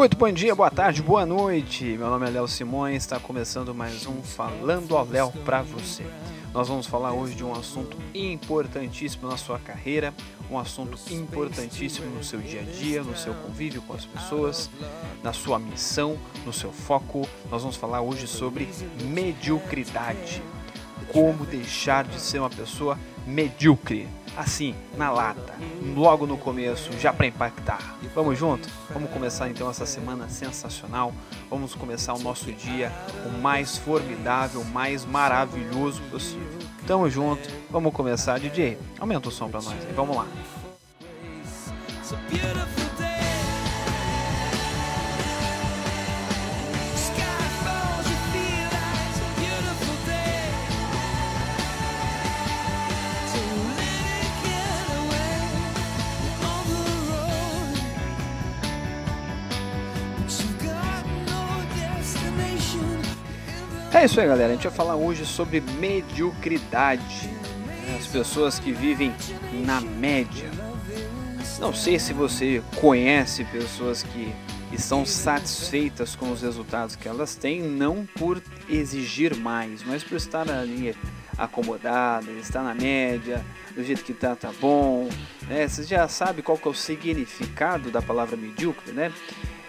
Muito bom dia, boa tarde, boa noite. Meu nome é Léo Simões, está começando mais um Falando ao Léo para você. Nós vamos falar hoje de um assunto importantíssimo na sua carreira, um assunto importantíssimo no seu dia a dia, no seu convívio com as pessoas, na sua missão, no seu foco. Nós vamos falar hoje sobre mediocridade. Como deixar de ser uma pessoa medíocre assim, na lata, logo no começo, já para impactar. Vamos junto? Vamos começar então essa semana sensacional. Vamos começar o nosso dia o mais formidável, mais maravilhoso possível. Tamo junto. Vamos começar, DJ. Aumenta o som para nós. Vamos lá. É isso aí, galera. A gente vai falar hoje sobre mediocridade. Né? As pessoas que vivem na média. Não sei se você conhece pessoas que estão satisfeitas com os resultados que elas têm, não por exigir mais, mas por estar ali acomodada, estar na média, do jeito que tá, tá bom. Né? Você já sabe qual que é o significado da palavra medíocre, né?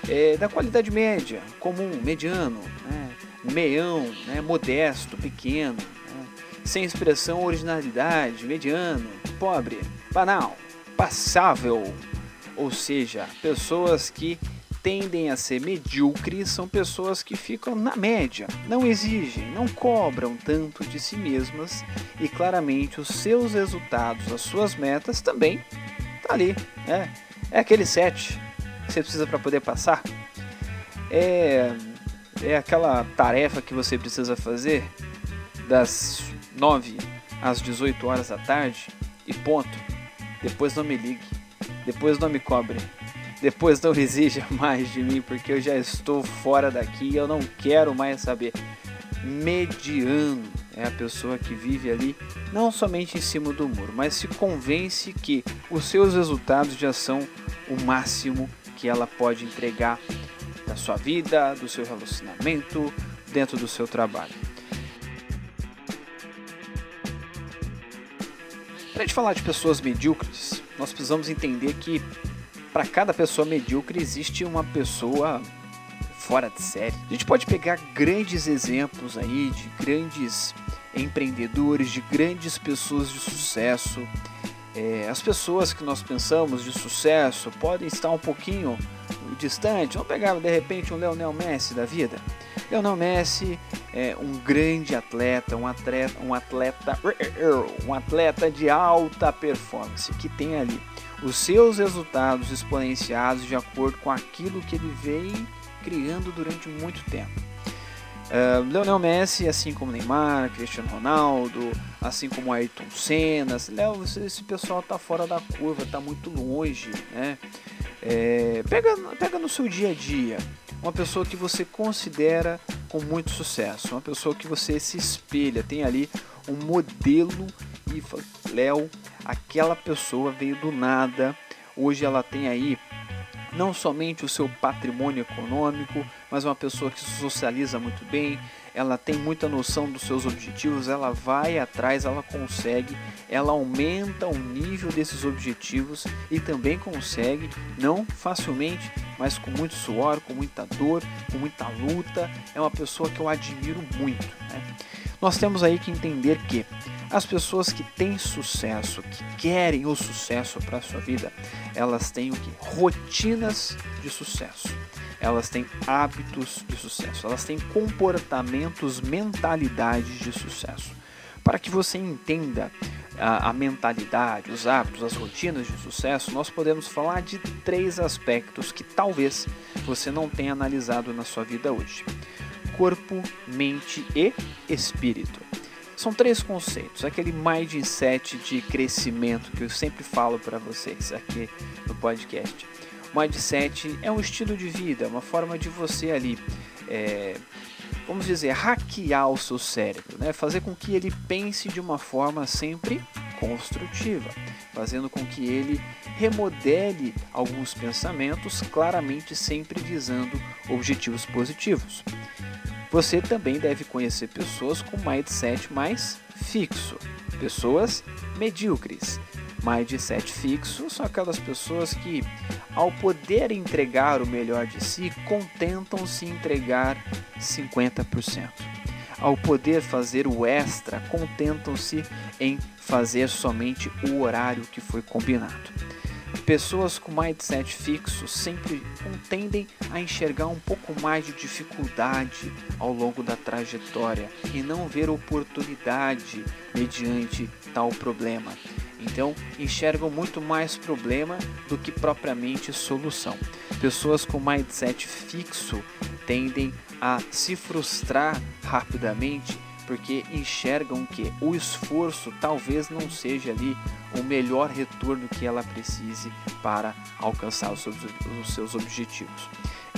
É da qualidade média, comum, mediano, né? Meião, né? modesto, pequeno, né? sem expressão originalidade, mediano, pobre, banal, passável. Ou seja, pessoas que tendem a ser medíocres são pessoas que ficam na média, não exigem, não cobram tanto de si mesmas e claramente os seus resultados, as suas metas também tá ali, né? É aquele set que você precisa para poder passar. É é aquela tarefa que você precisa fazer das 9 às 18 horas da tarde e ponto. Depois não me ligue, depois não me cobre, depois não exija mais de mim porque eu já estou fora daqui e eu não quero mais saber. Mediano é a pessoa que vive ali não somente em cima do muro, mas se convence que os seus resultados já são o máximo que ela pode entregar da sua vida, do seu relacionamento, dentro do seu trabalho. Para gente falar de pessoas medíocres, nós precisamos entender que para cada pessoa medíocre existe uma pessoa fora de série. A gente pode pegar grandes exemplos aí de grandes empreendedores, de grandes pessoas de sucesso. É, as pessoas que nós pensamos de sucesso podem estar um pouquinho distante, vamos pegar de repente um Leonel Messi da vida. Leonel Messi é um grande atleta, um atleta, um atleta, um atleta de alta performance que tem ali os seus resultados exponenciados de acordo com aquilo que ele vem criando durante muito tempo. Uh, Leonel Messi, assim como Neymar, Cristiano Ronaldo, assim como Ayrton Senna, esse pessoal tá fora da curva, tá muito longe, né? É, pega, pega no seu dia a dia uma pessoa que você considera com muito sucesso, uma pessoa que você se espelha, tem ali um modelo e fala, Léo, aquela pessoa veio do nada, hoje ela tem aí não somente o seu patrimônio econômico, mas uma pessoa que socializa muito bem, ela tem muita noção dos seus objetivos, ela vai atrás, ela consegue, ela aumenta o nível desses objetivos e também consegue, não facilmente, mas com muito suor, com muita dor, com muita luta. É uma pessoa que eu admiro muito. Né? Nós temos aí que entender que as pessoas que têm sucesso, que querem o sucesso para a sua vida, elas têm o que? Rotinas de sucesso. Elas têm hábitos de sucesso, elas têm comportamentos, mentalidades de sucesso. Para que você entenda a, a, mentalidade, os hábitos, as rotinas de sucesso, nós podemos falar de três aspectos que talvez você não tenha analisado na sua vida hoje: corpo, mente e espírito. São três conceitos. Aquele mindset de crescimento que eu sempre falo para vocês aqui no podcast. Mindset é um estilo de vida, uma forma de você ali, é, vamos dizer, hackear o seu cérebro, né? fazer com que ele pense de uma forma sempre construtiva. fazendo com que ele remodele alguns pensamentos, claramente sempre visando objetivos positivos. Você também deve conhecer pessoas com mindset mais fixo, pessoas medíocres. Mindset fixo são aquelas pessoas que, ao poder entregar o melhor de si, contentam-se entregar 50% ao poder fazer o extra, contentam-se em fazer somente o horário que foi combinado. Pessoas com mindset fixo sempre tendem a enxergar um pouco mais de dificuldade ao longo da trajetória e não ver oportunidade mediante tal problema. Então, enxergam muito mais problema do que propriamente solução. Pessoas com mindset fixo tendem a se frustrar rapidamente porque enxergam que o esforço talvez não seja ali o melhor retorno que ela precise para alcançar os seus, os seus objetivos.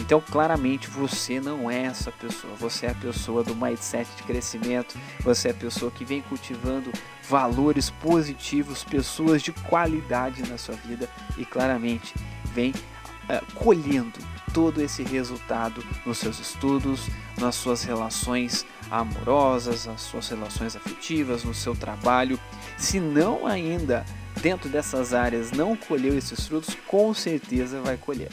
Então, claramente, você não é essa pessoa. Você é a pessoa do mindset de crescimento. Você é a pessoa que vem cultivando valores positivos, pessoas de qualidade na sua vida e claramente vem uh, colhendo todo esse resultado nos seus estudos, nas suas relações amorosas, nas suas relações afetivas, no seu trabalho. Se não ainda dentro dessas áreas não colheu esses frutos, com certeza vai colher.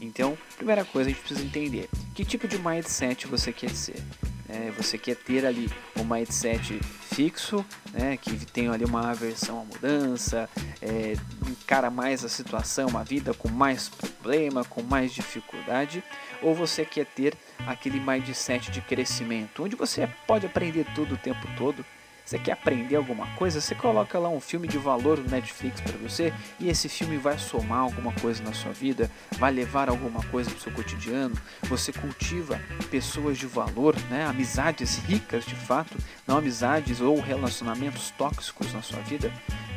Então, primeira coisa a gente precisa entender que tipo de mindset você quer ser. É, você quer ter ali um mindset fixo, né, que tem ali uma aversão à mudança, é, encara mais a situação, uma vida com mais problema, com mais dificuldade, ou você quer ter aquele mindset de crescimento, onde você pode aprender tudo o tempo todo, você quer aprender alguma coisa? Você coloca lá um filme de valor no Netflix para você e esse filme vai somar alguma coisa na sua vida, vai levar alguma coisa para o seu cotidiano. Você cultiva pessoas de valor, né? amizades ricas de fato, não amizades ou relacionamentos tóxicos na sua vida.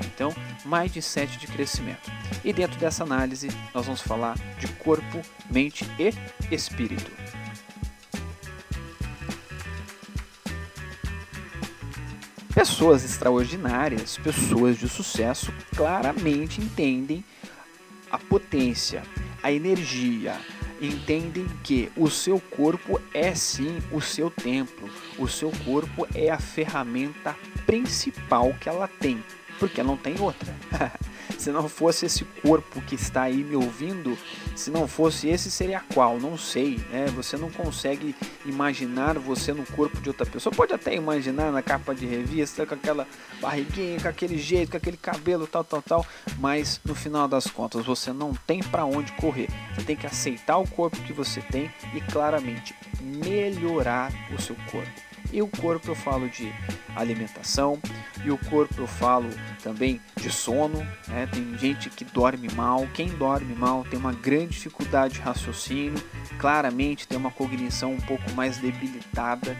Então, mais de sete de crescimento. E dentro dessa análise, nós vamos falar de corpo, mente e espírito. Pessoas extraordinárias, pessoas de sucesso, claramente entendem a potência, a energia, entendem que o seu corpo é sim o seu templo, o seu corpo é a ferramenta principal que ela tem, porque não tem outra. se não fosse esse corpo que está aí me ouvindo, se não fosse esse, seria qual? Não sei, né? Você não consegue imaginar você no corpo de outra pessoa. Pode até imaginar na capa de revista, com aquela barriguinha, com aquele jeito, com aquele cabelo, tal, tal, tal, mas no final das contas você não tem para onde correr. Você tem que aceitar o corpo que você tem e claramente melhorar o seu corpo. E o corpo eu falo de alimentação, e o corpo eu falo também de sono. Né? Tem gente que dorme mal, quem dorme mal tem uma grande dificuldade de raciocínio, claramente tem uma cognição um pouco mais debilitada.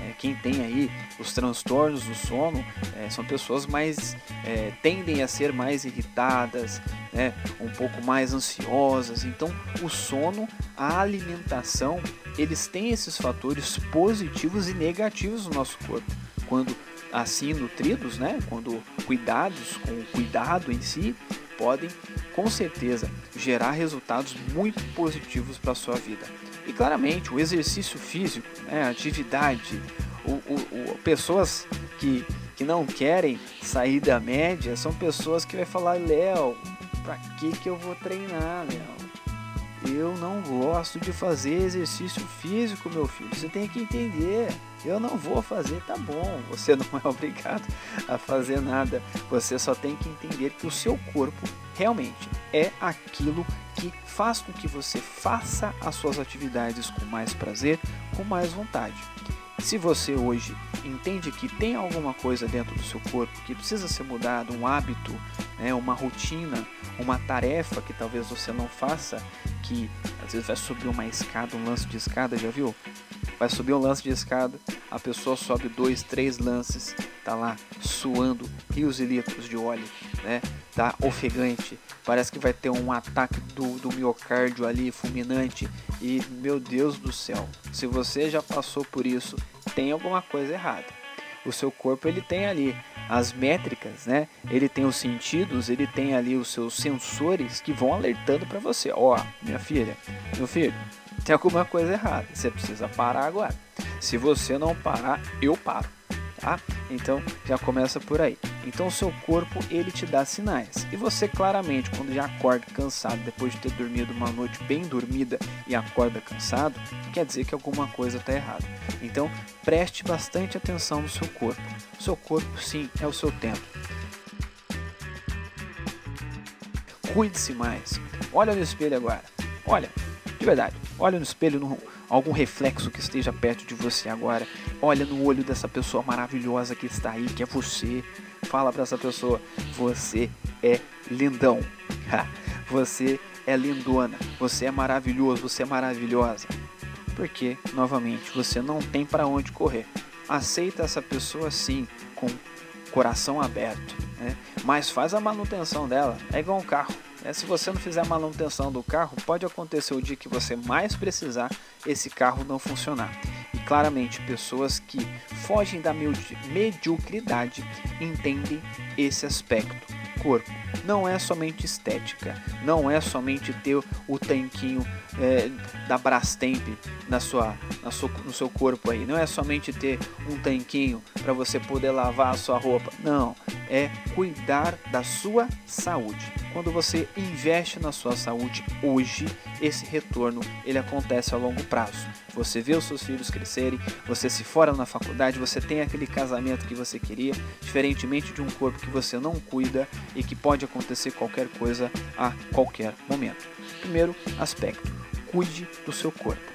É, quem tem aí os transtornos do sono é, são pessoas mais é, tendem a ser mais irritadas, né? um pouco mais ansiosas. Então, o sono, a alimentação, eles têm esses fatores positivos e negativos no nosso corpo. Quando assim nutridos, né? quando cuidados com o cuidado em si, podem com certeza gerar resultados muito positivos para a sua vida. E claramente o exercício físico, né? a atividade, o, o, o, pessoas que, que não querem sair da média são pessoas que vai falar, Léo, Pra que que eu vou treinar, Léo? Eu não gosto de fazer exercício físico, meu filho. Você tem que entender. Eu não vou fazer, tá bom. Você não é obrigado a fazer nada. Você só tem que entender que o seu corpo realmente é aquilo que faz com que você faça as suas atividades com mais prazer, com mais vontade. Se você hoje entende que tem alguma coisa dentro do seu corpo que precisa ser mudado, um hábito, né, uma rotina, uma tarefa que talvez você não faça, que às vezes vai subir uma escada, um lance de escada, já viu? Vai subir um lance de escada, a pessoa sobe dois, três lances, tá lá suando rios e litros de óleo, né? Tá ofegante, parece que vai ter um ataque do, do miocárdio ali fulminante e meu Deus do céu, se você já passou por isso, tem alguma coisa errada. O seu corpo ele tem ali as métricas, né? Ele tem os sentidos, ele tem ali os seus sensores que vão alertando para você. Ó, oh, minha filha, meu filho, tem alguma coisa errada. Você precisa parar agora. Se você não parar, eu paro tá? Então já começa por aí. Então o seu corpo ele te dá sinais e você claramente quando já acorda cansado depois de ter dormido uma noite bem dormida e acorda cansado, quer dizer que alguma coisa está errada. Então preste bastante atenção no seu corpo. O seu corpo sim é o seu tempo. Cuide-se mais. Olha no espelho agora. Olha, de verdade. Olha no espelho, no, algum reflexo que esteja perto de você agora. Olha no olho dessa pessoa maravilhosa que está aí, que é você. Fala para essa pessoa: você é lindão. você é lindona. Você é maravilhoso. Você é maravilhosa. Porque, novamente, você não tem para onde correr. Aceita essa pessoa sim, com coração aberto. Né? Mas faz a manutenção dela. É igual um carro. É, se você não fizer a manutenção do carro, pode acontecer o dia que você mais precisar esse carro não funcionar. E claramente, pessoas que fogem da mediocridade entendem esse aspecto. Corpo não é somente estética, não é somente ter o tanquinho é, da Brastemp na sua, na sua, no seu corpo aí, não é somente ter um tanquinho para você poder lavar a sua roupa, não, é cuidar da sua saúde. Quando você investe na sua saúde hoje, esse retorno ele acontece a longo prazo. Você vê os seus filhos crescerem, você se fora na faculdade, você tem aquele casamento que você queria, diferentemente de um corpo que você não cuida e que pode acontecer qualquer coisa a qualquer momento. Primeiro aspecto, cuide do seu corpo.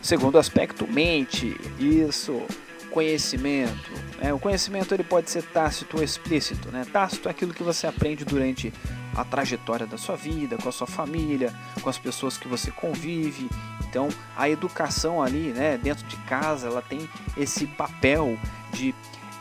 Segundo aspecto, mente. Isso conhecimento. Né? O conhecimento ele pode ser tácito ou explícito. Né? Tácito é aquilo que você aprende durante a trajetória da sua vida, com a sua família, com as pessoas que você convive. Então, a educação ali, né, dentro de casa, ela tem esse papel de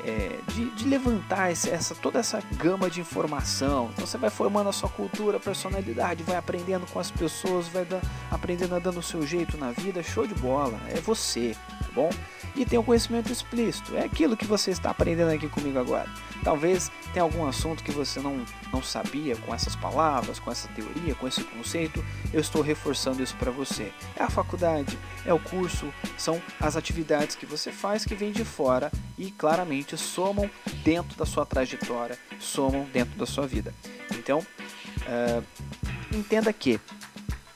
é, de, de, levantar esse, essa, toda essa gama de informação. Então você vai formando a sua cultura, personalidade, vai aprendendo com as pessoas, vai dar, aprendendo a dando o seu jeito na vida. Show de bola, é você, tá bom? E tem o conhecimento explícito, é aquilo que você está aprendendo aqui comigo agora. Talvez tenha algum assunto que você não, não sabia com essas palavras, com essa teoria, com esse conceito. Eu estou reforçando isso para você. É a faculdade, é o curso, são as atividades que você faz que vêm de fora e claramente somam dentro da sua trajetória, somam dentro da sua vida. Então, uh, entenda que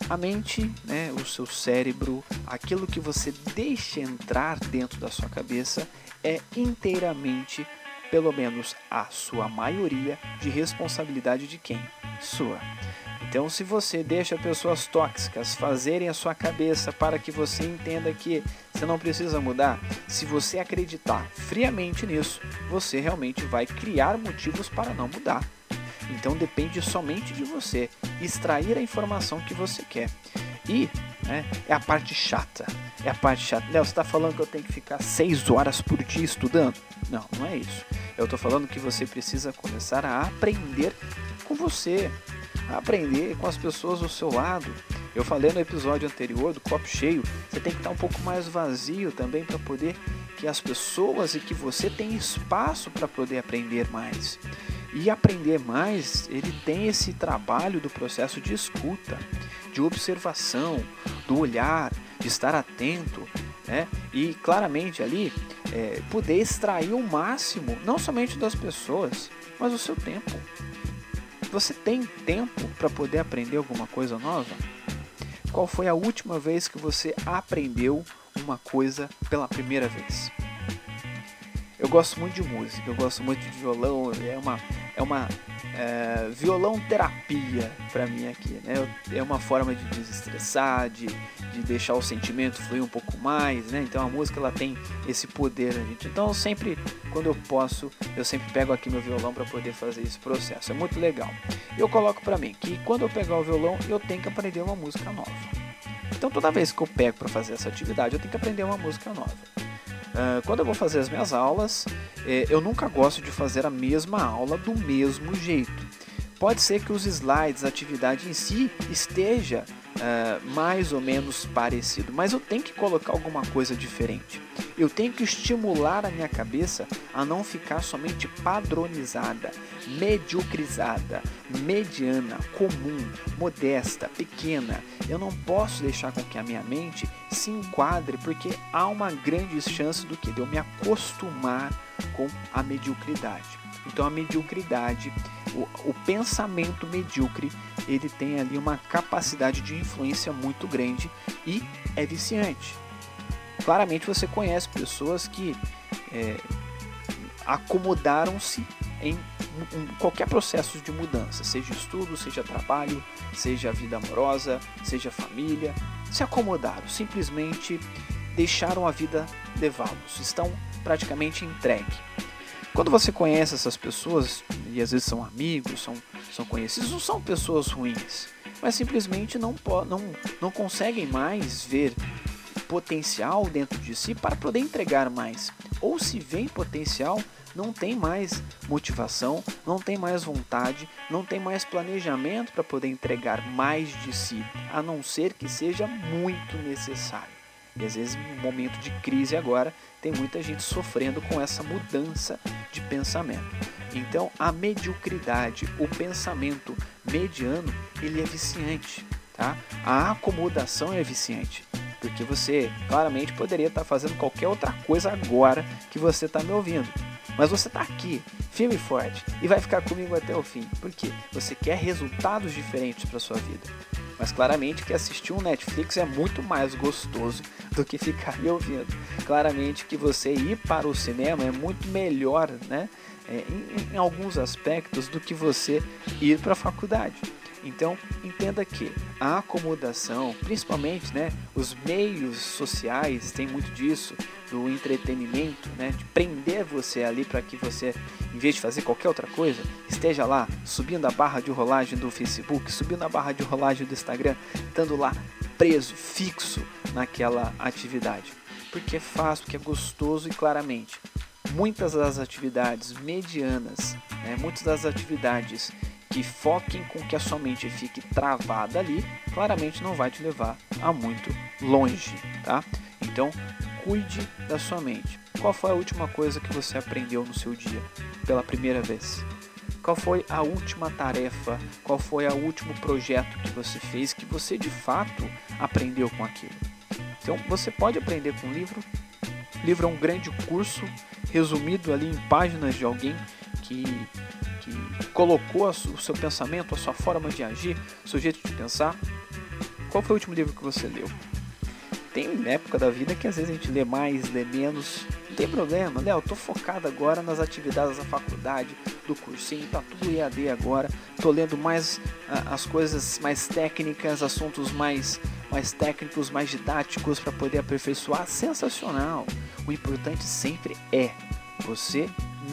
a mente, né, o seu cérebro, aquilo que você deixa entrar dentro da sua cabeça é inteiramente, pelo menos a sua maioria, de responsabilidade de quem? Sua. Então, se você deixa pessoas tóxicas fazerem a sua cabeça para que você entenda que você não precisa mudar, se você acreditar friamente nisso, você realmente vai criar motivos para não mudar. Então depende somente de você extrair a informação que você quer. E né, é a parte chata. É a parte chata. Léo, você está falando que eu tenho que ficar 6 horas por dia estudando? Não, não é isso. Eu estou falando que você precisa começar a aprender com você, a aprender com as pessoas do seu lado. Eu falei no episódio anterior do copo cheio, você tem que estar um pouco mais vazio também para poder que as pessoas e que você tenha espaço para poder aprender mais. E aprender mais, ele tem esse trabalho do processo de escuta, de observação, do olhar, de estar atento, né? E claramente ali é, poder extrair o máximo, não somente das pessoas, mas o seu tempo. Você tem tempo para poder aprender alguma coisa nova? Qual foi a última vez que você aprendeu uma coisa pela primeira vez? Eu gosto muito de música, eu gosto muito de violão, é uma é uma é, violão terapia para mim aqui, né? É uma forma de desestressar, de, de deixar o sentimento fluir um pouco mais, né? Então a música ela tem esse poder, gente. Então eu sempre, quando eu posso, eu sempre pego aqui meu violão para poder fazer esse processo. É muito legal. Eu coloco para mim que quando eu pegar o violão, eu tenho que aprender uma música nova. Então toda vez que eu pego para fazer essa atividade, eu tenho que aprender uma música nova. Uh, quando eu vou fazer as minhas aulas, eh, eu nunca gosto de fazer a mesma aula do mesmo jeito. Pode ser que os slides, a atividade em si, esteja uh, mais ou menos parecido, mas eu tenho que colocar alguma coisa diferente. Eu tenho que estimular a minha cabeça a não ficar somente padronizada, mediocrizada, mediana, comum, modesta, pequena. Eu não posso deixar com que a minha mente se enquadre porque há uma grande chance do que de eu me acostumar com a mediocridade. Então a mediocridade, o, o pensamento medíocre, ele tem ali uma capacidade de influência muito grande e é viciante. Claramente você conhece pessoas que é, acomodaram-se em, em qualquer processo de mudança, seja estudo, seja trabalho, seja vida amorosa, seja família, se acomodaram, simplesmente deixaram a vida levá-los, estão praticamente entregues. Quando você conhece essas pessoas, e às vezes são amigos, são, são conhecidos, não são pessoas ruins, mas simplesmente não, não, não conseguem mais ver potencial dentro de si para poder entregar mais. Ou se vem potencial, não tem mais motivação, não tem mais vontade, não tem mais planejamento para poder entregar mais de si, a não ser que seja muito necessário. E às vezes, no momento de crise agora, tem muita gente sofrendo com essa mudança de pensamento. Então, a mediocridade, o pensamento mediano, ele é viciante, tá? A acomodação é viciante, porque você claramente poderia estar fazendo qualquer outra coisa agora que você está me ouvindo. Mas você está aqui, firme e forte, e vai ficar comigo até o fim, porque você quer resultados diferentes para sua vida. Mas claramente que assistir um Netflix é muito mais gostoso do que ficar me ouvindo. Claramente que você ir para o cinema é muito melhor, né? É, em, em alguns aspectos do que você ir para a faculdade. Então, entenda que a acomodação, principalmente né, os meios sociais, tem muito disso, do entretenimento, né, de prender você ali para que você, em vez de fazer qualquer outra coisa, esteja lá subindo a barra de rolagem do Facebook, subindo a barra de rolagem do Instagram, estando lá preso, fixo naquela atividade. Porque é fácil, porque é gostoso e claramente. Muitas das atividades medianas, né, muitas das atividades que foquem com que a sua mente fique travada ali, claramente não vai te levar a muito longe, tá? Então, cuide da sua mente. Qual foi a última coisa que você aprendeu no seu dia pela primeira vez? Qual foi a última tarefa? Qual foi o último projeto que você fez que você de fato aprendeu com aquilo? Então, você pode aprender com livro. Livro é um grande curso resumido ali em páginas de alguém que que colocou o seu pensamento, a sua forma de agir, o seu jeito de pensar? Qual foi o último livro que você leu? Tem época da vida que às vezes a gente lê mais, lê menos. Não tem problema, Léo, tô focado agora nas atividades da faculdade, do cursinho, tá tudo EAD agora. Tô lendo mais uh, as coisas mais técnicas, assuntos mais mais técnicos, mais didáticos para poder aperfeiçoar. Sensacional. O importante sempre é você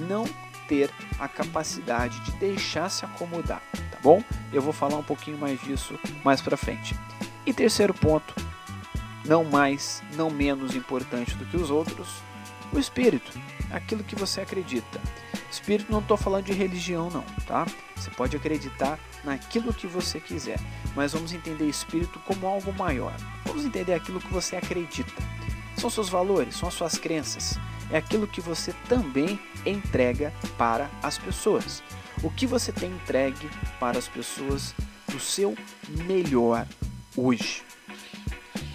não ter a capacidade de deixar se acomodar, tá bom? Eu vou falar um pouquinho mais disso mais para frente. E terceiro ponto, não mais, não menos importante do que os outros, o espírito, aquilo que você acredita. Espírito não estou falando de religião não, tá? Você pode acreditar naquilo que você quiser, mas vamos entender espírito como algo maior. Vamos entender aquilo que você acredita. São seus valores, são as suas crenças, é aquilo que você também entrega para as pessoas. O que você tem entregue para as pessoas do seu melhor hoje?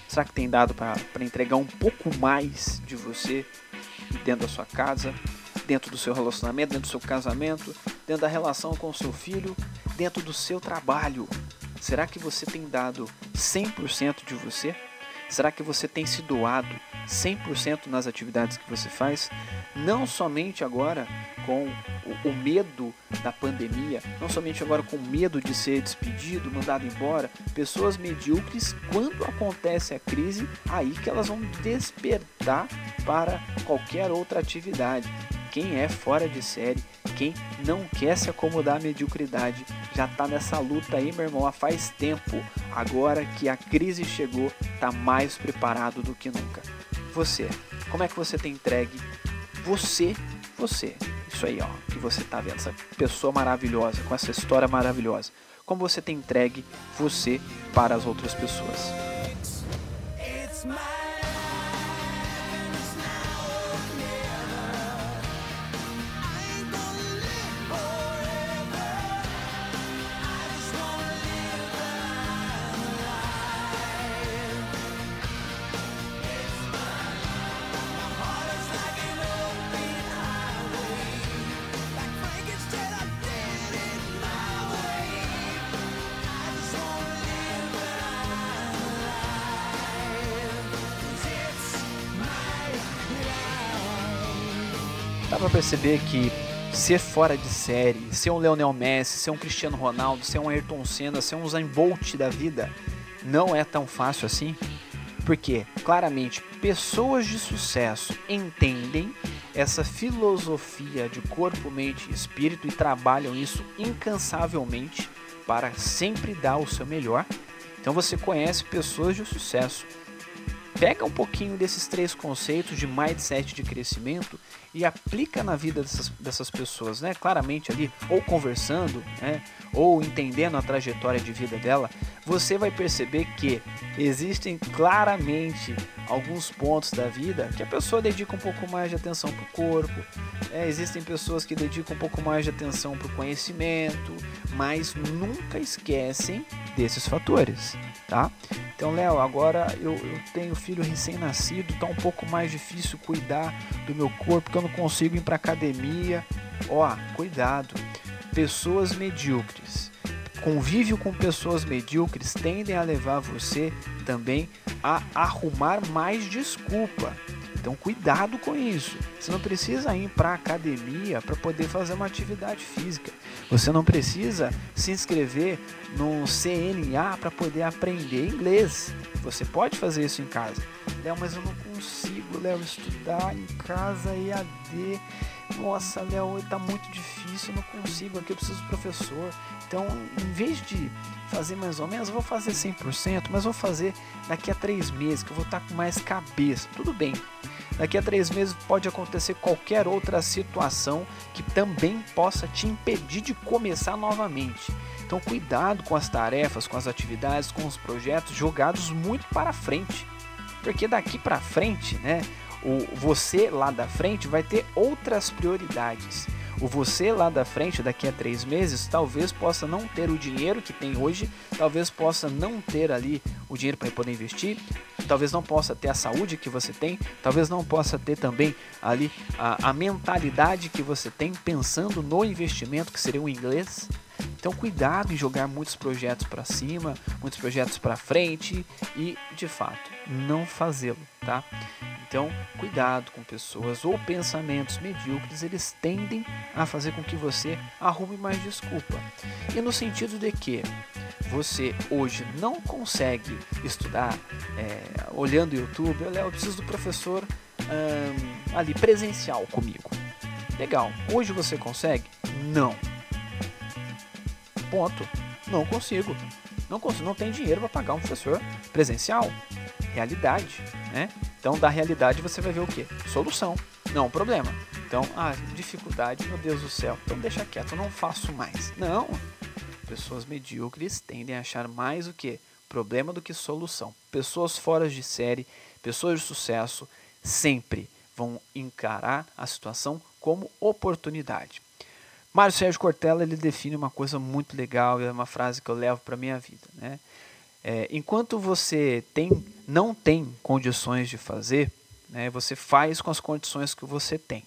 Será que tem dado para entregar um pouco mais de você dentro da sua casa, dentro do seu relacionamento, dentro do seu casamento, dentro da relação com o seu filho, dentro do seu trabalho? Será que você tem dado 100% de você? Será que você tem se doado 100% nas atividades que você faz? Não somente agora com o, medo da pandemia, não somente agora com medo de ser despedido, mandado embora. Pessoas medíocres, quando acontece a crise, aí que elas vão despertar para qualquer outra atividade. Quem é fora de série, quem não quer se acomodar à mediocridade, já está nessa luta aí, meu irmão, há faz tempo. Agora que a crise chegou, está mais preparado do que nunca. Você, como é que você tem entregue? Você, você, isso aí, ó, que você está vendo, essa pessoa maravilhosa, com essa história maravilhosa. Como você tem entregue você para as outras pessoas? It's pra perceber que ser fora de série, ser um Leonel Messi, ser um Cristiano Ronaldo, ser um Ayrton Senna, ser um Usain Bolt da vida, não é tão fácil assim? Porque, claramente, pessoas de sucesso entendem essa filosofia de corpo, mente e espírito e trabalham isso incansavelmente para sempre dar o seu melhor. Então você conhece pessoas de sucesso pega um pouquinho desses três conceitos de mindset de crescimento e aplica na vida dessas, dessas pessoas, né? Claramente ali, ou conversando, né? ou entendendo a trajetória de vida dela, você vai perceber que existem claramente alguns pontos da vida que a pessoa dedica um pouco mais de atenção para o corpo, é, existem pessoas que dedicam um pouco mais de atenção para o conhecimento, mas nunca esquecem desses fatores, tá? Então, Léo, agora eu, eu tenho filho recém-nascido, tá um pouco mais difícil cuidar do meu corpo, porque eu não consigo ir para academia. Ó, cuidado. Pessoas medíocres. Convívio com pessoas medíocres tendem a levar você também a arrumar mais desculpa então cuidado com isso. Você não precisa ir para a academia para poder fazer uma atividade física. Você não precisa se inscrever no CNA para poder aprender inglês. Você pode fazer isso em casa. Léo, mas eu não consigo, Léo, estudar em casa EAD. Nossa, Léo, está muito difícil, não consigo, aqui eu preciso do professor. Então, em vez de fazer mais ou menos, vou fazer 100%, mas vou fazer daqui a três meses, que eu vou estar tá com mais cabeça. Tudo bem, Daqui a três meses pode acontecer qualquer outra situação que também possa te impedir de começar novamente. Então, cuidado com as tarefas, com as atividades, com os projetos jogados muito para frente, porque daqui para frente, né, o você lá da frente vai ter outras prioridades. O você lá da frente, daqui a três meses, talvez possa não ter o dinheiro que tem hoje, talvez possa não ter ali o dinheiro para poder investir, talvez não possa ter a saúde que você tem, talvez não possa ter também ali a, a mentalidade que você tem pensando no investimento que seria o inglês. Então cuidado em jogar muitos projetos para cima, muitos projetos para frente e de fato não fazê-lo, tá? Então, cuidado com pessoas ou pensamentos medíocres, eles tendem a fazer com que você arrume mais desculpa. E no sentido de que você hoje não consegue estudar é, olhando o YouTube, olha, eu preciso do professor hum, ali presencial comigo. Legal. Hoje você consegue? Não. Ponto. Não consigo. Não consigo. Não tem dinheiro para pagar um professor presencial. Realidade, né? Então, da realidade você vai ver o que? Solução, não problema. Então, ah, dificuldade, meu Deus do céu. Então deixa quieto, não faço mais. Não. Pessoas medíocres tendem a achar mais o que? Problema do que solução. Pessoas fora de série, pessoas de sucesso, sempre vão encarar a situação como oportunidade. Mário Sérgio Cortella ele define uma coisa muito legal, é uma frase que eu levo para minha vida, né? É, enquanto você tem, não tem condições de fazer, né, você faz com as condições que você tem.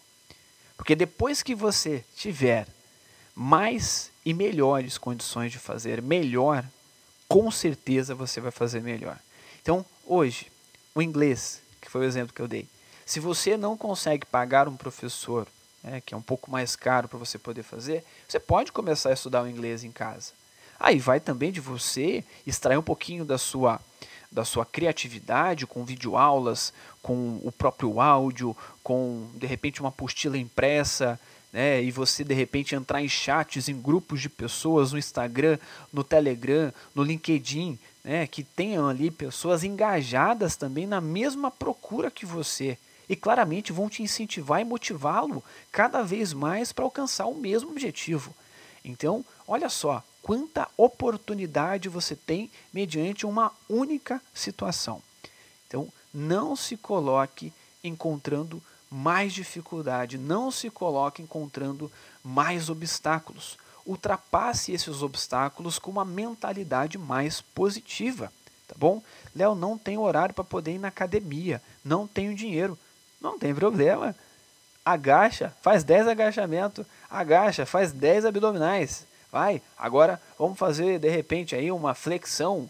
Porque depois que você tiver mais e melhores condições de fazer melhor, com certeza você vai fazer melhor. Então, hoje, o inglês, que foi o exemplo que eu dei, se você não consegue pagar um professor, né, que é um pouco mais caro para você poder fazer, você pode começar a estudar o inglês em casa. Aí vai também de você extrair um pouquinho da sua da sua criatividade com videoaulas, com o próprio áudio, com de repente uma apostila impressa, né? E você de repente entrar em chats, em grupos de pessoas no Instagram, no Telegram, no LinkedIn, né? Que tenham ali pessoas engajadas também na mesma procura que você e claramente vão te incentivar e motivá-lo cada vez mais para alcançar o mesmo objetivo. Então, olha só, quanta oportunidade você tem mediante uma única situação. Então, não se coloque encontrando mais dificuldade, não se coloque encontrando mais obstáculos. Ultrapasse esses obstáculos com uma mentalidade mais positiva, tá bom? Léo, não tem horário para poder ir na academia, não tenho dinheiro. Não tem problema. Agacha, faz 10 agachamentos, agacha, faz 10 abdominais. Vai, agora vamos fazer de repente aí uma flexão,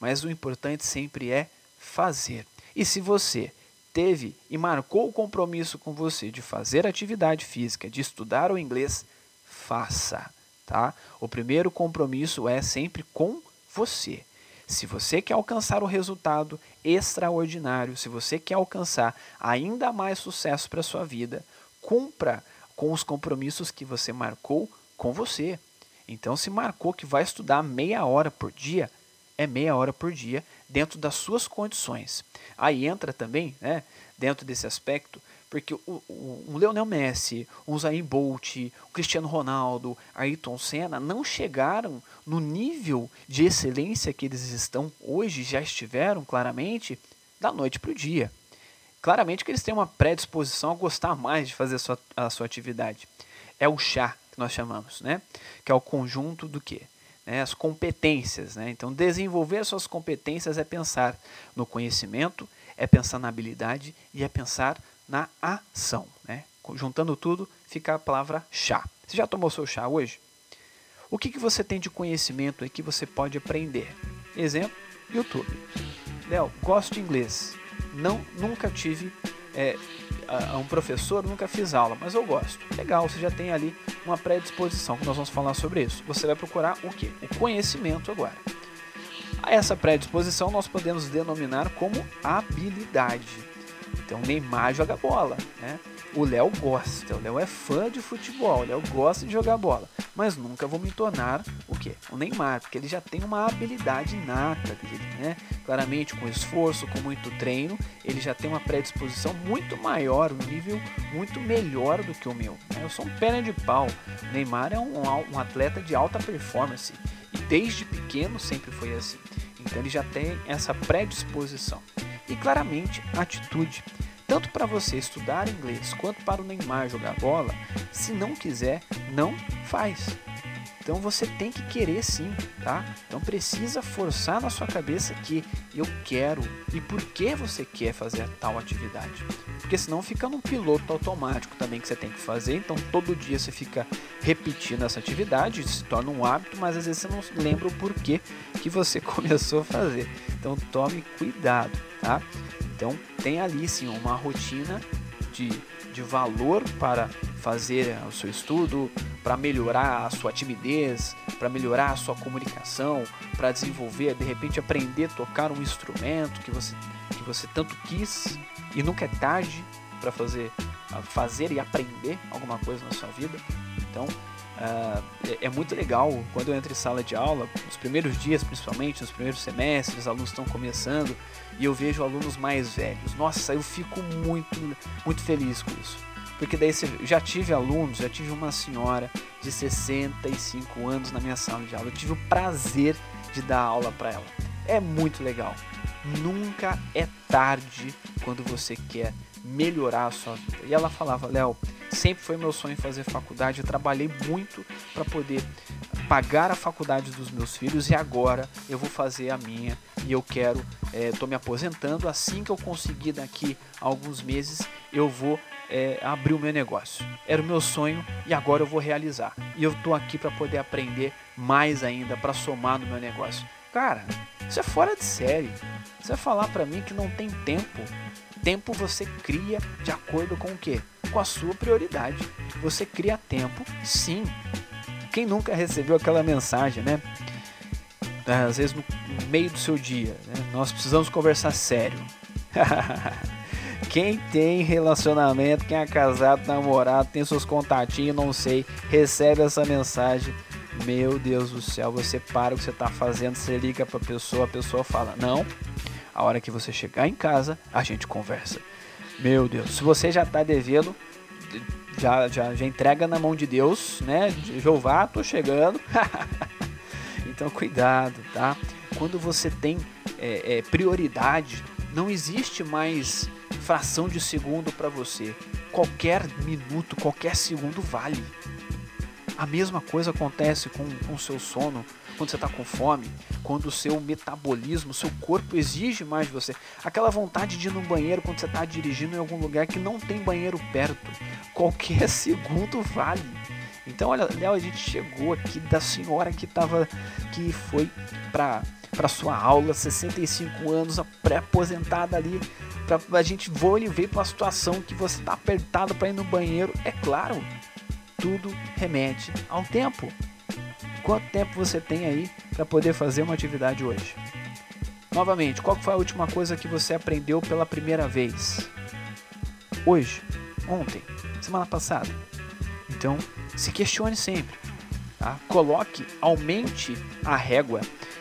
mas o importante sempre é fazer. E se você teve e marcou o compromisso com você de fazer atividade física, de estudar o inglês, faça, tá? O primeiro compromisso é sempre com você. Se você quer alcançar o resultado extraordinário, se você quer alcançar ainda mais sucesso para sua vida, cumpra com os compromissos que você marcou com você. Então, se marcou que vai estudar meia hora por dia, é meia hora por dia dentro das suas condições. Aí entra também, né, dentro desse aspecto, porque o, o, o Leonel Messi, o Zayn Bolt, o Cristiano Ronaldo, Ayrton Senna não chegaram no nível de excelência que eles estão hoje, já estiveram claramente, da noite para o dia. Claramente que eles têm uma predisposição a gostar mais de fazer a sua, a sua atividade. É o chá que nós chamamos, né? Que é o conjunto do quê? né, as competências. Né? Então, desenvolver suas competências é pensar no conhecimento, é pensar na habilidade e é pensar na ação. Né? Juntando tudo, fica a palavra chá. Você já tomou seu chá hoje? O que, que você tem de conhecimento aí que você pode aprender? Exemplo, YouTube. Léo, gosto de inglês. Não, nunca tive é, a, um professor, nunca fiz aula, mas eu gosto. Legal, você já tem ali uma predisposição, que nós vamos falar sobre isso. Você vai procurar o que? O conhecimento agora. A essa predisposição nós podemos denominar como habilidade. Então Neymar joga bola, né? O Léo gosta, o Léo é fã de futebol, o Léo gosta de jogar bola, mas nunca vou me tornar o quê? O Neymar, porque ele já tem uma habilidade inata dele, né? Claramente com esforço, com muito treino, ele já tem uma predisposição muito maior, um nível muito melhor do que o meu. Né? Eu sou um perna de pau. O Neymar é um, um atleta de alta performance e desde pequeno sempre foi assim. Então ele já tem essa predisposição. E claramente atitude tanto para você estudar inglês quanto para o Neymar jogar bola, se não quiser, não faz. Então você tem que querer sim, tá? Então precisa forçar na sua cabeça que eu quero e por que você quer fazer tal atividade. Porque senão fica num piloto automático também que você tem que fazer. Então todo dia você fica repetindo essa atividade, se torna um hábito, mas às vezes você não lembra o porquê que você começou a fazer. Então tome cuidado, tá? Então tem ali sim uma rotina de, de valor para fazer o seu estudo, para melhorar a sua timidez, para melhorar a sua comunicação, para desenvolver, de repente aprender a tocar um instrumento que você, que você tanto quis e nunca é tarde para fazer, fazer e aprender alguma coisa na sua vida. Então Uh, é, é, muito legal quando eu entro em sala de aula, nos primeiros dias principalmente, nos primeiros semestres, os alunos estão começando e eu vejo alunos mais velhos. Nossa, eu fico muito, muito feliz com isso. Porque daí já tive alunos, já tive uma senhora de 65 anos na minha sala de aula. Eu tive o prazer de dar aula para ela. É muito legal. Nunca é tarde quando você quer melhorar a sua vida. E ela falava, Léo, sempre foi meu sonho fazer faculdade. Eu trabalhei muito para poder pagar a faculdade dos meus filhos e agora eu vou fazer a minha e eu quero, estou é, me aposentando. Assim que eu conseguir daqui a alguns meses, eu vou é, abrir o meu negócio. Era o meu sonho e agora eu vou realizar. E eu estou aqui para poder aprender mais ainda, para somar no meu negócio. Cara, isso é fora de série. Você vai falar para mim que não tem tempo Tempo você cria de acordo com o que? Com a sua prioridade. Você cria tempo, sim. Quem nunca recebeu aquela mensagem, né? Às vezes no meio do seu dia, né? nós precisamos conversar sério. Quem tem relacionamento, quem é casado, namorado, tem seus contatinhos, não sei, recebe essa mensagem. Meu Deus do céu, você para o que você está fazendo, você liga para a pessoa, a pessoa fala: Não, a hora que você chegar em casa, a gente conversa. Meu Deus, se você já está devendo, já, já, já entrega na mão de Deus, né? Jeová, tô chegando. então cuidado, tá? Quando você tem é, é, prioridade, não existe mais fração de segundo para você. Qualquer minuto, qualquer segundo vale. A mesma coisa acontece com o seu sono, quando você está com fome, quando o seu metabolismo, o seu corpo exige mais de você. Aquela vontade de ir no banheiro quando você está dirigindo em algum lugar que não tem banheiro perto. Qualquer segundo vale. Então, olha, Léo, a gente chegou aqui da senhora que tava que foi para para sua aula, 65 anos, pré-aposentada ali, para a gente vou e ver para uma situação que você tá apertado para ir no banheiro. É claro, tudo remete ao tempo. Quanto tempo você tem aí para poder fazer uma atividade hoje? Novamente, qual foi a última coisa que você aprendeu pela primeira vez? Hoje, ontem, semana passada. Então, se questione sempre. Tá? Coloque, aumente a régua.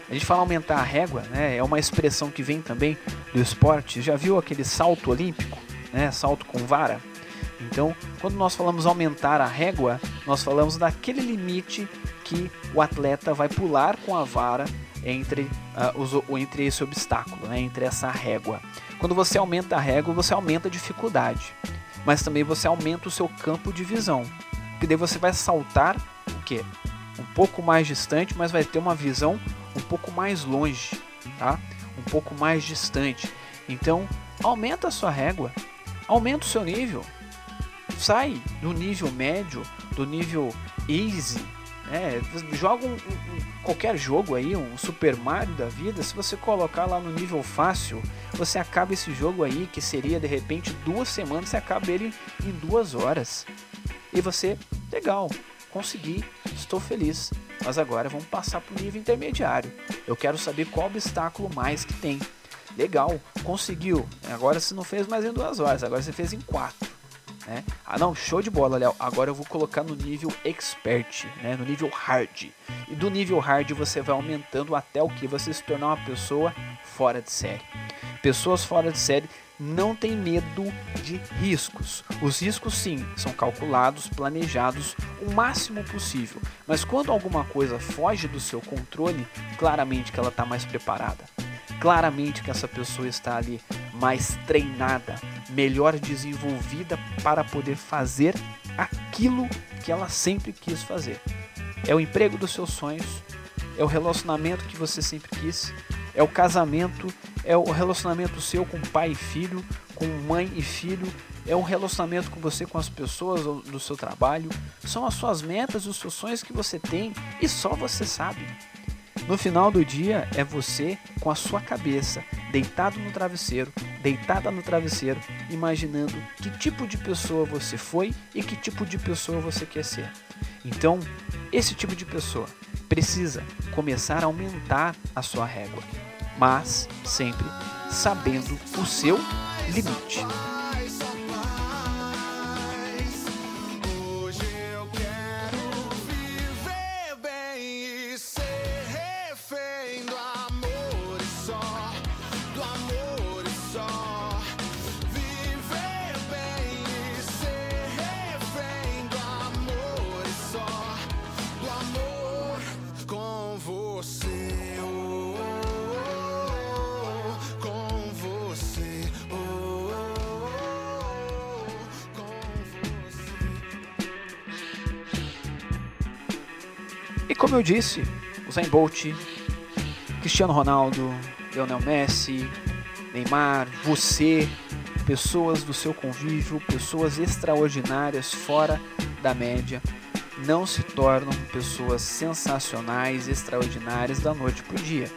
A gente fala aumentar a régua, né? É uma expressão que vem também do esporte. Já viu aquele salto olímpico, né? Salto com vara? Então, quando nós falamos aumentar a régua, nós falamos daquele limite que o atleta vai pular com a vara entre, uh, os, entre esse obstáculo, né? entre essa régua. Quando você aumenta a régua, você aumenta a dificuldade, mas também você aumenta o seu campo de visão. Porque daí você vai saltar o quê? Um pouco mais distante, mas vai ter uma visão um pouco mais longe, tá? Um pouco mais distante. Então, aumenta a sua régua, aumenta o seu nível. Sai do nível médio, do nível easy, né? Joga um, um, qualquer jogo aí, um Super Mario da vida, se você colocar lá no nível fácil, você acaba esse jogo aí, que seria de repente duas semanas, você acaba ele em duas horas. E você, legal, consegui, estou feliz. Mas agora vamos passar para o nível intermediário. Eu quero saber qual obstáculo mais que tem. Legal, conseguiu. Agora você não fez mais em duas horas, agora você fez em quatro. Né? Ah não, show de bola, Léo. Agora eu vou colocar no nível expert, né? no nível hard. E do nível hard você vai aumentando até o que você se tornar uma pessoa fora de série. Pessoas fora de série não têm medo de riscos. Os riscos sim são calculados, planejados o máximo possível. Mas quando alguma coisa foge do seu controle, claramente que ela está mais preparada. Claramente que essa pessoa está ali mais treinada, melhor desenvolvida para poder fazer aquilo que ela sempre quis fazer. É o emprego dos seus sonhos, é o relacionamento que você sempre quis, é o casamento, é o relacionamento seu com pai e filho, com mãe e filho, é um relacionamento com você, com as pessoas do seu trabalho, são as suas metas, os seus sonhos que você tem e só você sabe. No final do dia é você com a sua cabeça deitado no travesseiro, deitada no travesseiro, imaginando que tipo de pessoa você foi e que tipo de pessoa você quer ser. Então, esse tipo de pessoa precisa começar a aumentar a sua régua, mas sempre sabendo o seu limite. Como eu disse, Usain Bolt, Cristiano Ronaldo, Lionel Messi, Neymar, você, pessoas do seu convívio, pessoas extraordinárias fora da média, não se tornam pessoas sensacionais, extraordinárias da noite para o dia.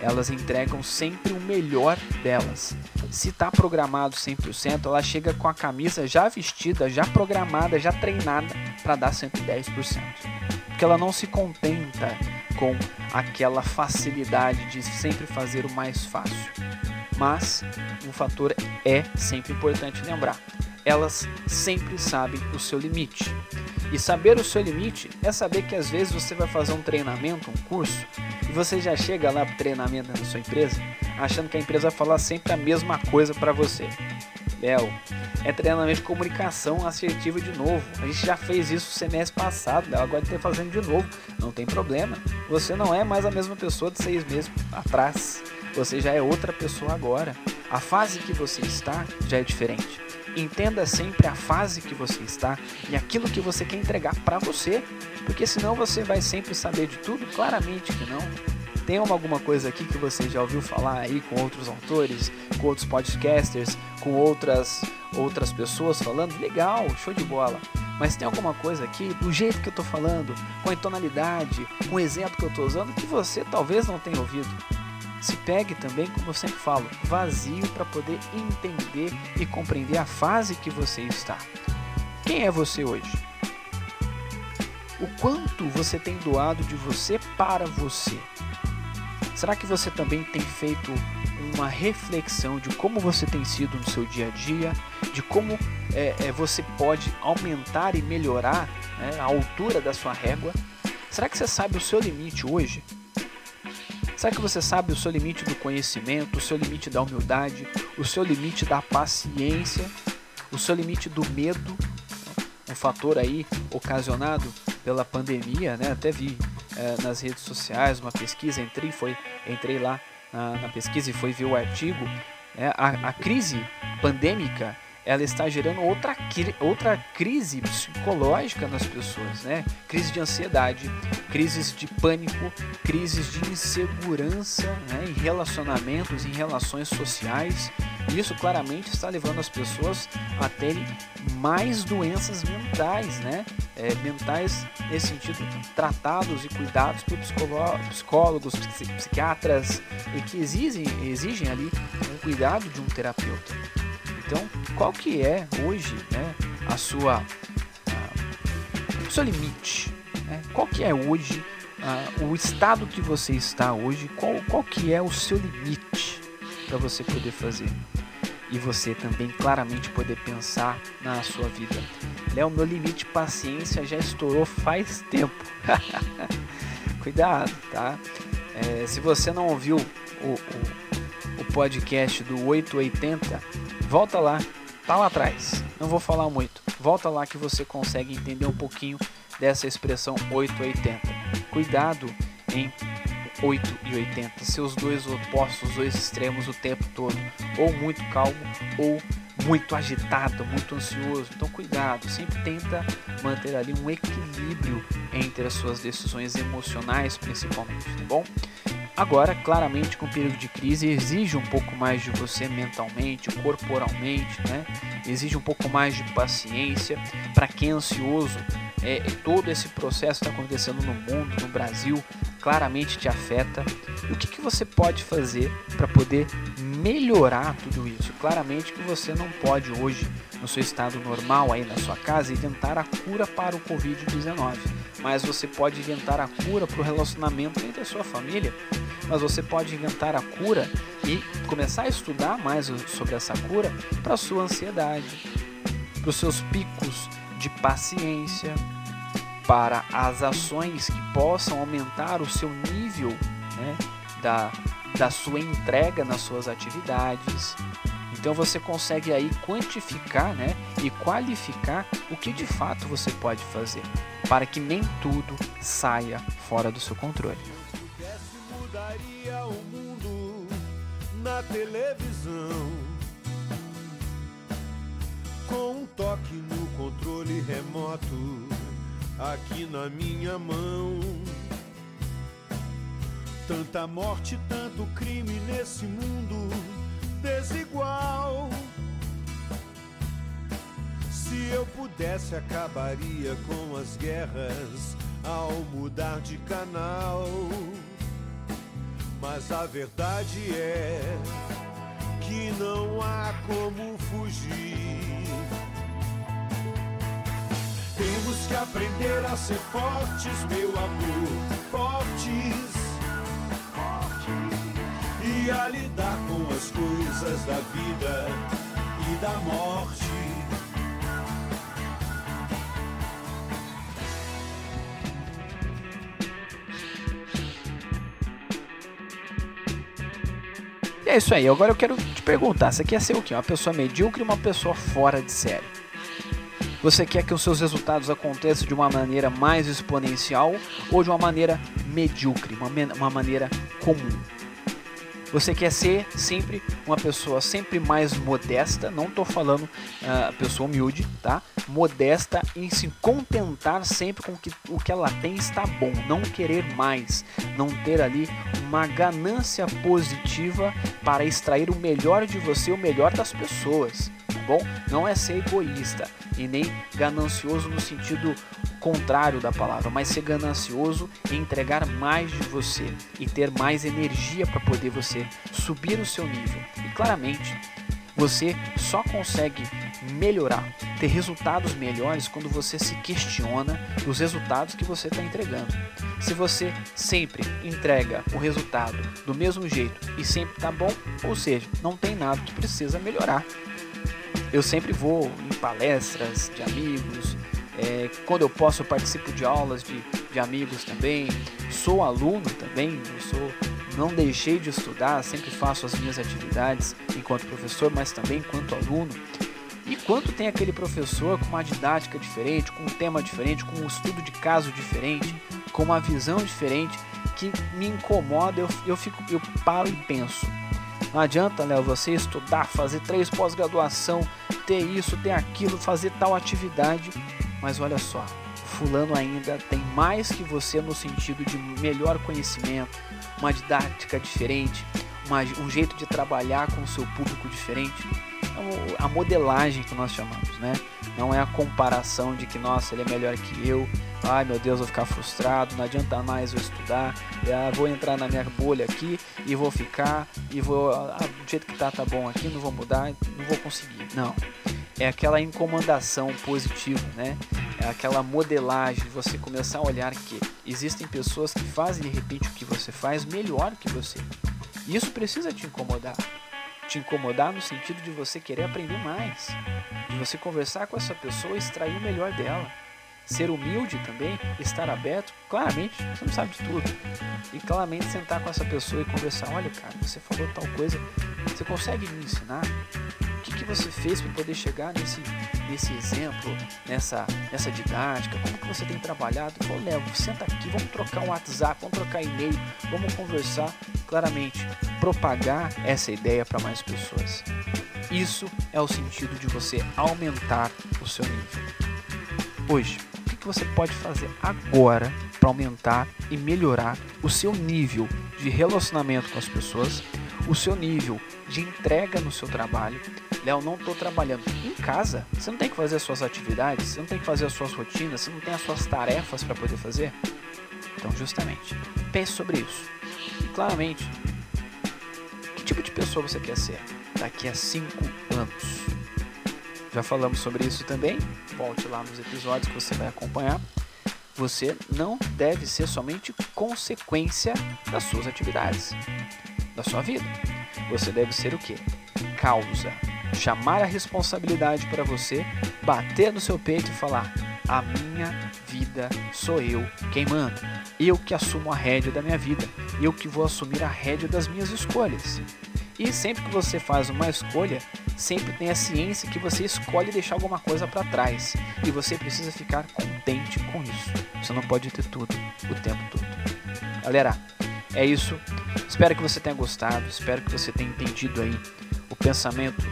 Elas entregam sempre o melhor delas. Se está programado 100%, ela chega com a camisa já vestida, já programada, já treinada para dar 110% porque ela não se contenta com aquela facilidade de sempre fazer o mais fácil. Mas um fator é sempre importante lembrar: elas sempre sabem o seu limite. E saber o seu limite é saber que às vezes você vai fazer um treinamento, um curso, e você já chega lá para treinamento da sua empresa achando que a empresa vai falar sempre a mesma coisa para você. Léo, é treinamento de comunicação assertiva de novo. A gente já fez isso semestre passado, Léo, agora está fazendo de novo. Não tem problema. Você não é mais a mesma pessoa de seis meses atrás. Você já é outra pessoa agora. A fase que você está já é diferente. Entenda sempre a fase que você está e aquilo que você quer entregar para você, porque senão você vai sempre saber de tudo, claramente que não. Tem alguma coisa aqui que você já ouviu falar aí com outros autores, com outros podcasters, com outras outras pessoas falando? Legal, show de bola. Mas tem alguma coisa aqui, do jeito que eu estou falando, com a tonalidade, com o exemplo que eu estou usando, que você talvez não tenha ouvido. Se pegue também, como eu sempre falo, vazio para poder entender e compreender a fase que você está. Quem é você hoje? O quanto você tem doado de você para você? Será que você também tem feito uma reflexão de como você tem sido no seu dia a dia, de como é, é, você pode aumentar e melhorar né, a altura da sua régua? Será que você sabe o seu limite hoje? Será que você sabe o seu limite do conhecimento, o seu limite da humildade, o seu limite da paciência, o seu limite do medo? Um fator aí ocasionado pela pandemia, né? Até vi é, nas redes sociais uma pesquisa, entrei, foi, entrei lá na, na pesquisa e foi ver o artigo. É, a, a crise pandêmica ela está gerando outra, outra crise psicológica nas pessoas, né? Crise de ansiedade, crises de pânico, crises de insegurança né? em relacionamentos, em relações sociais. Isso claramente está levando as pessoas a terem mais doenças mentais, né? É, mentais nesse sentido tratados e cuidados por psicólogos, psiquiatras e que exigem, exigem ali um cuidado de um terapeuta. Então, qual que é hoje né, a sua, o seu limite? Né? Qual que é hoje uh, o estado que você está hoje? Qual, qual que é o seu limite para você poder fazer? E você também claramente poder pensar na sua vida. Léo, meu limite paciência já estourou faz tempo. Cuidado, tá? É, se você não ouviu o, o, o podcast do 880, volta lá, tá lá atrás. Não vou falar muito. Volta lá que você consegue entender um pouquinho dessa expressão 880. Cuidado em 8 e 80, seus dois opostos, os dois extremos o tempo todo, ou muito calmo ou muito agitado, muito ansioso. Então cuidado, sempre tenta manter ali um equilíbrio entre as suas decisões emocionais, principalmente, tá bom? Agora, claramente, com o período de crise, exige um pouco mais de você mentalmente, corporalmente, né? Exige um pouco mais de paciência. Para quem é ansioso, é, todo esse processo está acontecendo no mundo, no Brasil, claramente te afeta. E o que, que você pode fazer para poder melhorar tudo isso? Claramente que você não pode hoje, no seu estado normal aí na sua casa, inventar a cura para o Covid-19. Mas você pode inventar a cura para o relacionamento entre a sua família mas você pode inventar a cura e começar a estudar mais sobre essa cura para a sua ansiedade, para os seus picos de paciência, para as ações que possam aumentar o seu nível né, da, da sua entrega nas suas atividades. Então você consegue aí quantificar né, e qualificar o que de fato você pode fazer para que nem tudo saia fora do seu controle mudaria o mundo na televisão. Com um toque no controle remoto, aqui na minha mão. Tanta morte, tanto crime nesse mundo desigual. Se eu pudesse, acabaria com as guerras ao mudar de canal. Mas a verdade é que não há como fugir. Temos que aprender a ser fortes, meu amor, fortes. A lidar com as coisas da vida e da morte. E é isso aí. Agora eu quero te perguntar: você quer ser o quê? Uma pessoa medíocre ou uma pessoa fora de série? Você quer que os seus resultados aconteçam de uma maneira mais exponencial ou de uma maneira medíocre, uma, uma maneira comum? Você quer ser sempre uma pessoa sempre mais modesta, não estou falando uh, pessoa humilde, tá? Modesta em se contentar sempre com que o que ela tem está bom, não querer mais, não ter ali uma ganância positiva para extrair o melhor de você, o melhor das pessoas, bom? Não é ser egoísta e nem ganancioso no sentido contrário da palavra, mas ser ganancioso e entregar mais de você e ter mais energia para poder você subir o seu nível. E claramente, você só consegue melhorar, ter resultados melhores quando você se questiona os resultados que você está entregando. Se você sempre entrega o resultado do mesmo jeito e sempre está bom, ou seja, não tem nada que precisa melhorar. Eu sempre vou em palestras de amigos, é, quando eu posso, eu participo de aulas de, de amigos também. Sou aluno também, eu sou, não deixei de estudar, sempre faço as minhas atividades enquanto professor, mas também enquanto aluno. E quando tem aquele professor com uma didática diferente, com um tema diferente, com um estudo de caso diferente, com uma visão diferente, que me incomoda, eu, eu, fico, eu paro e penso. Não adianta, Léo, você estudar, fazer três pós-graduação, ter isso, ter aquilo, fazer tal atividade mas olha só, fulano ainda tem mais que você no sentido de melhor conhecimento, uma didática diferente, uma, um jeito de trabalhar com o seu público diferente. A modelagem que nós chamamos, né? Não é a comparação de que, nossa, ele é melhor que eu, ai meu Deus, vou ficar frustrado, não adianta mais eu estudar, ah, vou entrar na minha bolha aqui e vou ficar, e vou, ah, do jeito que tá, tá bom aqui, não vou mudar, não vou conseguir. Não é aquela incomodação positiva, né? É aquela modelagem, você começar a olhar que existem pessoas que fazem de repente o que você faz melhor que você. Isso precisa te incomodar. Te incomodar no sentido de você querer aprender mais, de você conversar com essa pessoa e extrair o melhor dela. Ser humilde também, estar aberto, claramente, você não sabe de tudo. E claramente sentar com essa pessoa e conversar, olha cara, você falou tal coisa, você consegue me ensinar? que, que você fez para poder chegar nesse, nesse exemplo, nessa, nessa didática? Como que você tem trabalhado? Pô, Léo, senta aqui, vamos trocar um WhatsApp, vamos trocar e-mail, vamos conversar claramente, propagar essa ideia para mais pessoas. Isso é o sentido de você aumentar o seu nível. Hoje, o que, você pode fazer agora para aumentar e melhorar o seu nível de relacionamento com as pessoas, o seu nível de entrega no seu trabalho Léo, não estou trabalhando. Em casa, você não tem que fazer as suas atividades, você não tem que fazer as suas rotinas, você não tem as suas tarefas para poder fazer? Então, justamente, pense sobre isso. E claramente, que tipo de pessoa você quer ser daqui a 5 anos? Já falamos sobre isso também. Volte lá nos episódios que você vai acompanhar. Você não deve ser somente consequência das suas atividades, da sua vida. Você deve ser o que? Causa chamar a responsabilidade para você, bater no seu peito e falar: a minha vida sou eu quem manda. Eu que assumo a rédea da minha vida. Eu que vou assumir a rédea das minhas escolhas. E sempre que você faz uma escolha, sempre tem a ciência que você escolhe deixar alguma coisa para trás. E você precisa ficar contente com isso. Você não pode ter tudo o tempo todo. Galera, é isso. Espero que você tenha gostado. Espero que você tenha entendido aí o pensamento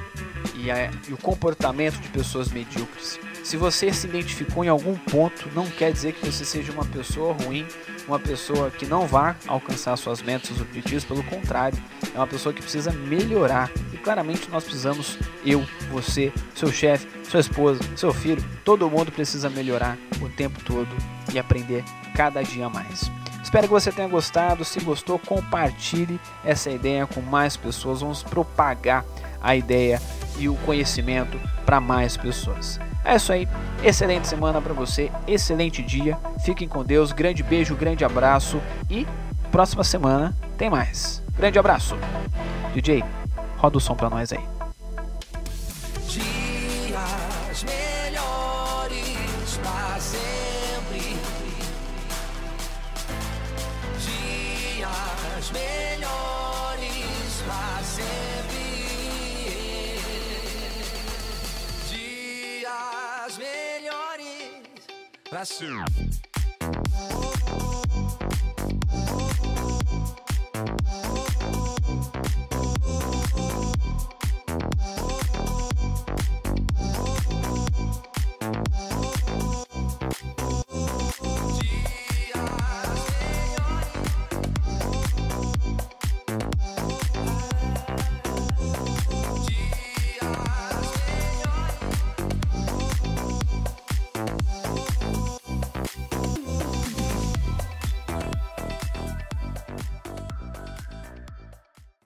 e, a, e o comportamento de pessoas medíocres. Se você se identificou em algum ponto, não quer dizer que você seja uma pessoa ruim, uma pessoa que não vá alcançar suas metas, seus objetivos, pelo contrário, é uma pessoa que precisa melhorar. E claramente nós precisamos, eu, você, seu chefe, sua esposa, seu filho, todo mundo precisa melhorar o tempo todo e aprender cada dia mais. Espero que você tenha gostado. Se gostou, compartilhe essa ideia com mais pessoas. Vamos propagar a ideia e o conhecimento para mais pessoas. É isso aí. Excelente semana para você, excelente dia. Fiquem com Deus. Grande beijo, grande abraço e próxima semana tem mais. Grande abraço. DJ, roda o som para nós aí. Pra.